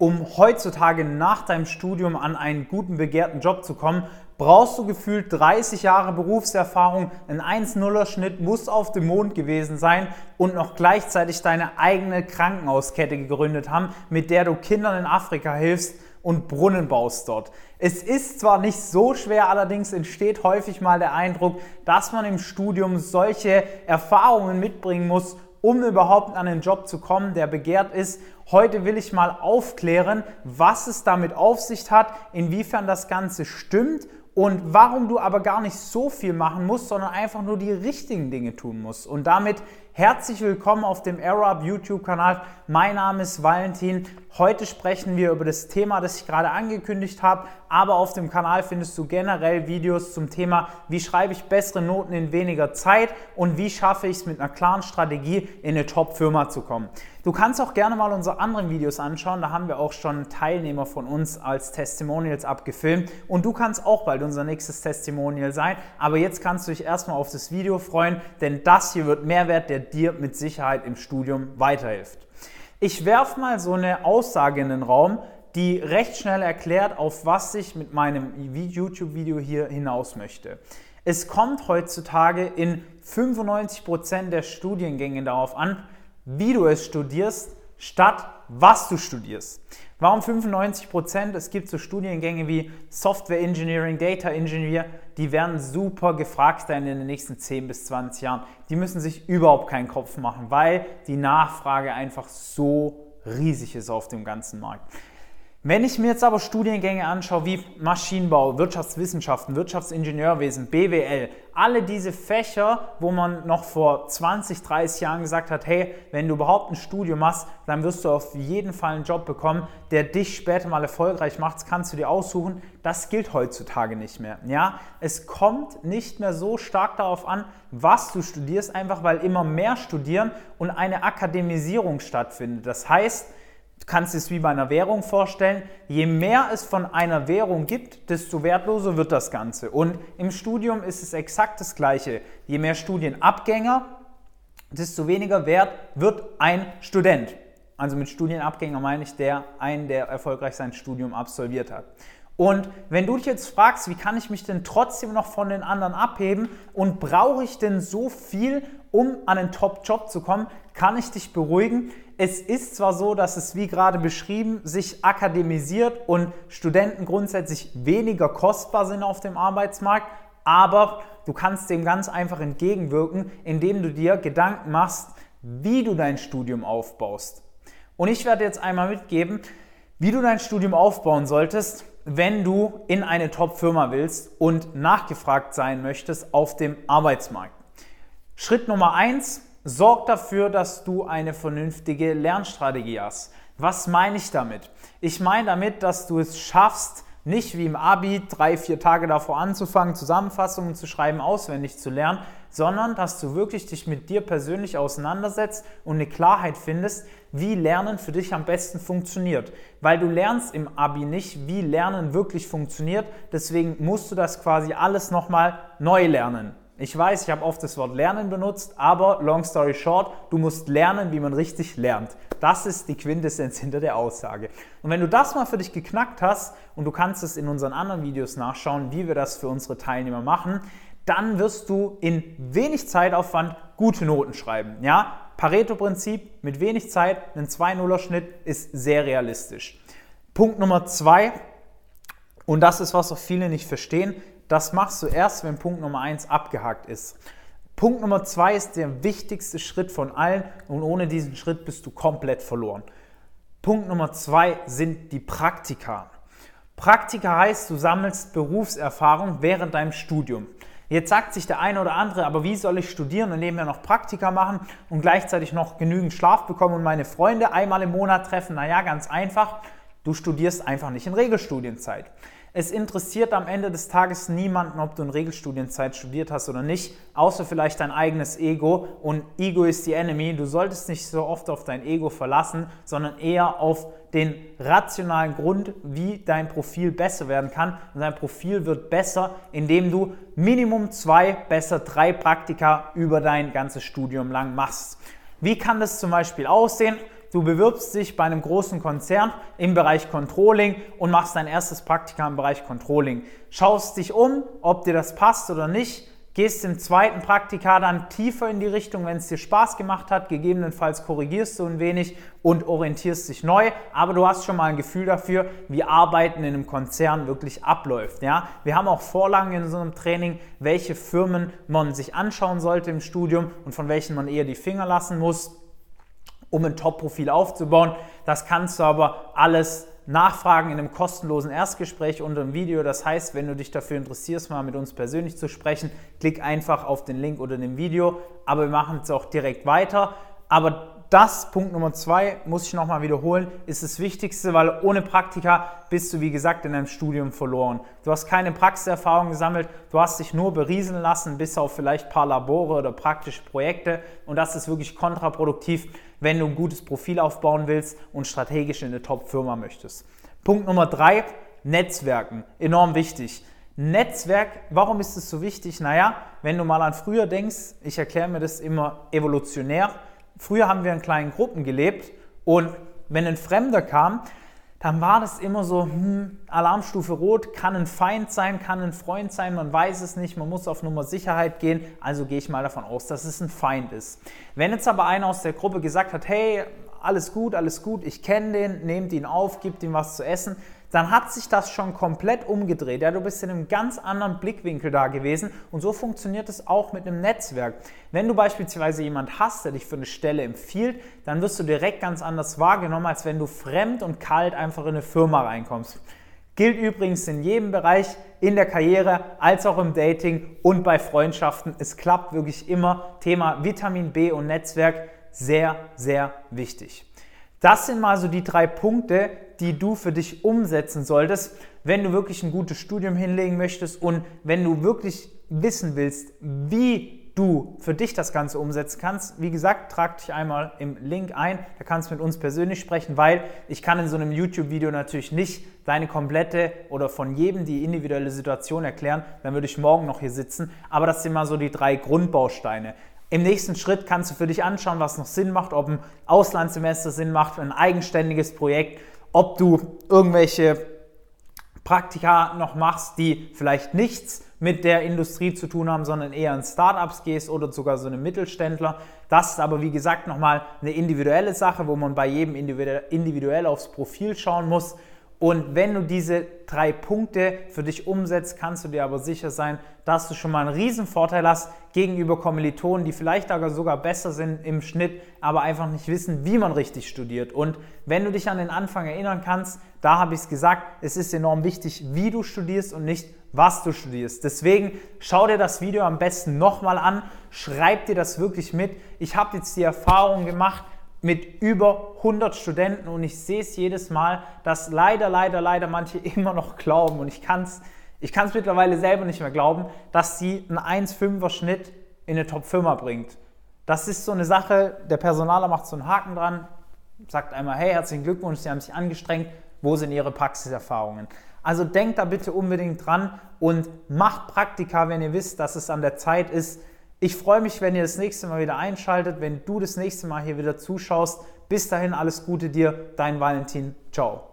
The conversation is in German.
Um heutzutage nach deinem Studium an einen guten, begehrten Job zu kommen, brauchst du gefühlt 30 Jahre Berufserfahrung, ein 1-0er-Schnitt muss auf dem Mond gewesen sein und noch gleichzeitig deine eigene Krankenhauskette gegründet haben, mit der du Kindern in Afrika hilfst und Brunnen baust dort. Es ist zwar nicht so schwer, allerdings entsteht häufig mal der Eindruck, dass man im Studium solche Erfahrungen mitbringen muss, um überhaupt an einen Job zu kommen, der begehrt ist. Heute will ich mal aufklären, was es damit auf sich hat, inwiefern das Ganze stimmt und warum du aber gar nicht so viel machen musst, sondern einfach nur die richtigen Dinge tun musst. Und damit herzlich willkommen auf dem AeroUp YouTube-Kanal. Mein Name ist Valentin. Heute sprechen wir über das Thema, das ich gerade angekündigt habe, aber auf dem Kanal findest du generell Videos zum Thema, wie schreibe ich bessere Noten in weniger Zeit und wie schaffe ich es mit einer klaren Strategie in eine Top-Firma zu kommen. Du kannst auch gerne mal unsere anderen Videos anschauen, da haben wir auch schon Teilnehmer von uns als Testimonials abgefilmt und du kannst auch bald unser nächstes Testimonial sein, aber jetzt kannst du dich erstmal auf das Video freuen, denn das hier wird Mehrwert, der dir mit Sicherheit im Studium weiterhilft. Ich werfe mal so eine Aussage in den Raum, die recht schnell erklärt, auf was ich mit meinem YouTube-Video hier hinaus möchte. Es kommt heutzutage in 95% der Studiengänge darauf an, wie du es studierst, statt was du studierst. Warum 95 Prozent? Es gibt so Studiengänge wie Software Engineering, Data Engineer, die werden super gefragt sein in den nächsten 10 bis 20 Jahren. Die müssen sich überhaupt keinen Kopf machen, weil die Nachfrage einfach so riesig ist auf dem ganzen Markt. Wenn ich mir jetzt aber Studiengänge anschaue wie Maschinenbau, Wirtschaftswissenschaften, Wirtschaftsingenieurwesen, BWL, alle diese Fächer, wo man noch vor 20, 30 Jahren gesagt hat, hey, wenn du überhaupt ein Studium machst, dann wirst du auf jeden Fall einen Job bekommen, der dich später mal erfolgreich macht, das kannst du dir aussuchen. Das gilt heutzutage nicht mehr. Ja, es kommt nicht mehr so stark darauf an, was du studierst, einfach weil immer mehr studieren und eine Akademisierung stattfindet. Das heißt, Du kannst es wie bei einer Währung vorstellen. Je mehr es von einer Währung gibt, desto wertloser wird das Ganze. Und im Studium ist es exakt das Gleiche. Je mehr Studienabgänger, desto weniger wert wird ein Student. Also mit Studienabgänger meine ich der, einen, der erfolgreich sein Studium absolviert hat. Und wenn du dich jetzt fragst, wie kann ich mich denn trotzdem noch von den anderen abheben und brauche ich denn so viel, um an einen Top-Job zu kommen, kann ich dich beruhigen. Es ist zwar so, dass es, wie gerade beschrieben, sich akademisiert und Studenten grundsätzlich weniger kostbar sind auf dem Arbeitsmarkt, aber du kannst dem ganz einfach entgegenwirken, indem du dir Gedanken machst, wie du dein Studium aufbaust. Und ich werde jetzt einmal mitgeben, wie du dein Studium aufbauen solltest, wenn du in eine Top-Firma willst und nachgefragt sein möchtest auf dem Arbeitsmarkt. Schritt Nummer eins: sorg dafür, dass du eine vernünftige Lernstrategie hast. Was meine ich damit? Ich meine damit, dass du es schaffst, nicht wie im Abi drei, vier Tage davor anzufangen, Zusammenfassungen zu schreiben, auswendig zu lernen, sondern dass du wirklich dich mit dir persönlich auseinandersetzt und eine Klarheit findest, wie Lernen für dich am besten funktioniert. Weil du lernst im Abi nicht, wie Lernen wirklich funktioniert, deswegen musst du das quasi alles nochmal neu lernen. Ich weiß, ich habe oft das Wort lernen benutzt, aber long story short, du musst lernen, wie man richtig lernt. Das ist die Quintessenz hinter der Aussage. Und wenn du das mal für dich geknackt hast und du kannst es in unseren anderen Videos nachschauen, wie wir das für unsere Teilnehmer machen, dann wirst du in wenig Zeitaufwand gute Noten schreiben. Ja, Pareto-Prinzip mit wenig Zeit, ein 2-0er-Schnitt ist sehr realistisch. Punkt Nummer zwei, und das ist, was auch viele nicht verstehen, das machst du erst, wenn Punkt Nummer 1 abgehakt ist. Punkt Nummer 2 ist der wichtigste Schritt von allen und ohne diesen Schritt bist du komplett verloren. Punkt Nummer 2 sind die Praktika. Praktika heißt, du sammelst Berufserfahrung während deinem Studium. Jetzt sagt sich der eine oder andere, aber wie soll ich studieren und nebenher noch Praktika machen und gleichzeitig noch genügend Schlaf bekommen und meine Freunde einmal im Monat treffen? Naja, ganz einfach, du studierst einfach nicht in Regelstudienzeit. Es interessiert am Ende des Tages niemanden, ob du in Regelstudienzeit studiert hast oder nicht, außer vielleicht dein eigenes Ego. Und Ego ist die Enemy. Du solltest nicht so oft auf dein Ego verlassen, sondern eher auf den rationalen Grund, wie dein Profil besser werden kann. Und dein Profil wird besser, indem du Minimum zwei, besser drei Praktika über dein ganzes Studium lang machst. Wie kann das zum Beispiel aussehen? Du bewirbst dich bei einem großen Konzern im Bereich Controlling und machst dein erstes Praktika im Bereich Controlling. Schaust dich um, ob dir das passt oder nicht gehst im zweiten Praktika dann tiefer in die Richtung, wenn es dir Spaß gemacht hat. Gegebenenfalls korrigierst du ein wenig und orientierst dich neu, aber du hast schon mal ein Gefühl dafür, wie Arbeiten in einem Konzern wirklich abläuft. Ja? Wir haben auch Vorlagen in einem Training, welche Firmen man sich anschauen sollte im Studium und von welchen man eher die Finger lassen muss um ein Top-Profil aufzubauen. Das kannst du aber alles nachfragen in einem kostenlosen Erstgespräch unter dem Video. Das heißt, wenn du dich dafür interessierst, mal mit uns persönlich zu sprechen, klick einfach auf den Link unter dem Video. Aber wir machen es auch direkt weiter. Aber das, Punkt Nummer zwei, muss ich nochmal wiederholen, ist das Wichtigste, weil ohne Praktika bist du, wie gesagt, in deinem Studium verloren. Du hast keine Praxiserfahrung gesammelt, du hast dich nur berieseln lassen, bis auf vielleicht ein paar Labore oder praktische Projekte. Und das ist wirklich kontraproduktiv, wenn du ein gutes Profil aufbauen willst und strategisch in eine Top-Firma möchtest. Punkt Nummer drei, Netzwerken. Enorm wichtig. Netzwerk, warum ist es so wichtig? Naja, wenn du mal an früher denkst, ich erkläre mir das immer evolutionär, Früher haben wir in kleinen Gruppen gelebt und wenn ein Fremder kam, dann war das immer so, hm, Alarmstufe Rot, kann ein Feind sein, kann ein Freund sein, man weiß es nicht, man muss auf Nummer Sicherheit gehen, also gehe ich mal davon aus, dass es ein Feind ist. Wenn jetzt aber einer aus der Gruppe gesagt hat, hey, alles gut, alles gut, ich kenne den, nehmt ihn auf, gibt ihm was zu essen, dann hat sich das schon komplett umgedreht. Ja, du bist in einem ganz anderen Blickwinkel da gewesen und so funktioniert es auch mit einem Netzwerk. Wenn du beispielsweise jemand hast, der dich für eine Stelle empfiehlt, dann wirst du direkt ganz anders wahrgenommen, als wenn du fremd und kalt einfach in eine Firma reinkommst. Gilt übrigens in jedem Bereich, in der Karriere als auch im Dating und bei Freundschaften. Es klappt wirklich immer. Thema Vitamin B und Netzwerk sehr, sehr wichtig. Das sind mal so die drei Punkte, die du für dich umsetzen solltest, wenn du wirklich ein gutes Studium hinlegen möchtest und wenn du wirklich wissen willst, wie du für dich das Ganze umsetzen kannst. Wie gesagt, trag dich einmal im Link ein, da kannst du mit uns persönlich sprechen, weil ich kann in so einem YouTube-Video natürlich nicht deine komplette oder von jedem die individuelle Situation erklären, dann würde ich morgen noch hier sitzen. Aber das sind mal so die drei Grundbausteine. Im nächsten Schritt kannst du für dich anschauen, was noch Sinn macht, ob ein Auslandssemester Sinn macht, ein eigenständiges Projekt, ob du irgendwelche Praktika noch machst, die vielleicht nichts mit der Industrie zu tun haben, sondern eher in Startups gehst oder sogar so einen Mittelständler. Das ist aber wie gesagt nochmal eine individuelle Sache, wo man bei jedem individuell aufs Profil schauen muss. Und wenn du diese drei Punkte für dich umsetzt, kannst du dir aber sicher sein, dass du schon mal einen riesen Vorteil hast gegenüber Kommilitonen, die vielleicht sogar besser sind im Schnitt, aber einfach nicht wissen, wie man richtig studiert. Und wenn du dich an den Anfang erinnern kannst, da habe ich es gesagt, es ist enorm wichtig, wie du studierst und nicht, was du studierst. Deswegen schau dir das Video am besten nochmal an, schreib dir das wirklich mit. Ich habe jetzt die Erfahrung gemacht, mit über 100 Studenten und ich sehe es jedes Mal, dass leider, leider, leider manche immer noch glauben und ich kann es ich kann's mittlerweile selber nicht mehr glauben, dass sie einen 1,5er Schnitt in eine Top-Firma bringt. Das ist so eine Sache, der Personaler macht so einen Haken dran, sagt einmal, hey, herzlichen Glückwunsch, Sie haben sich angestrengt, wo sind Ihre Praxiserfahrungen? Also denkt da bitte unbedingt dran und macht Praktika, wenn ihr wisst, dass es an der Zeit ist, ich freue mich, wenn ihr das nächste Mal wieder einschaltet, wenn du das nächste Mal hier wieder zuschaust. Bis dahin alles Gute dir, dein Valentin. Ciao.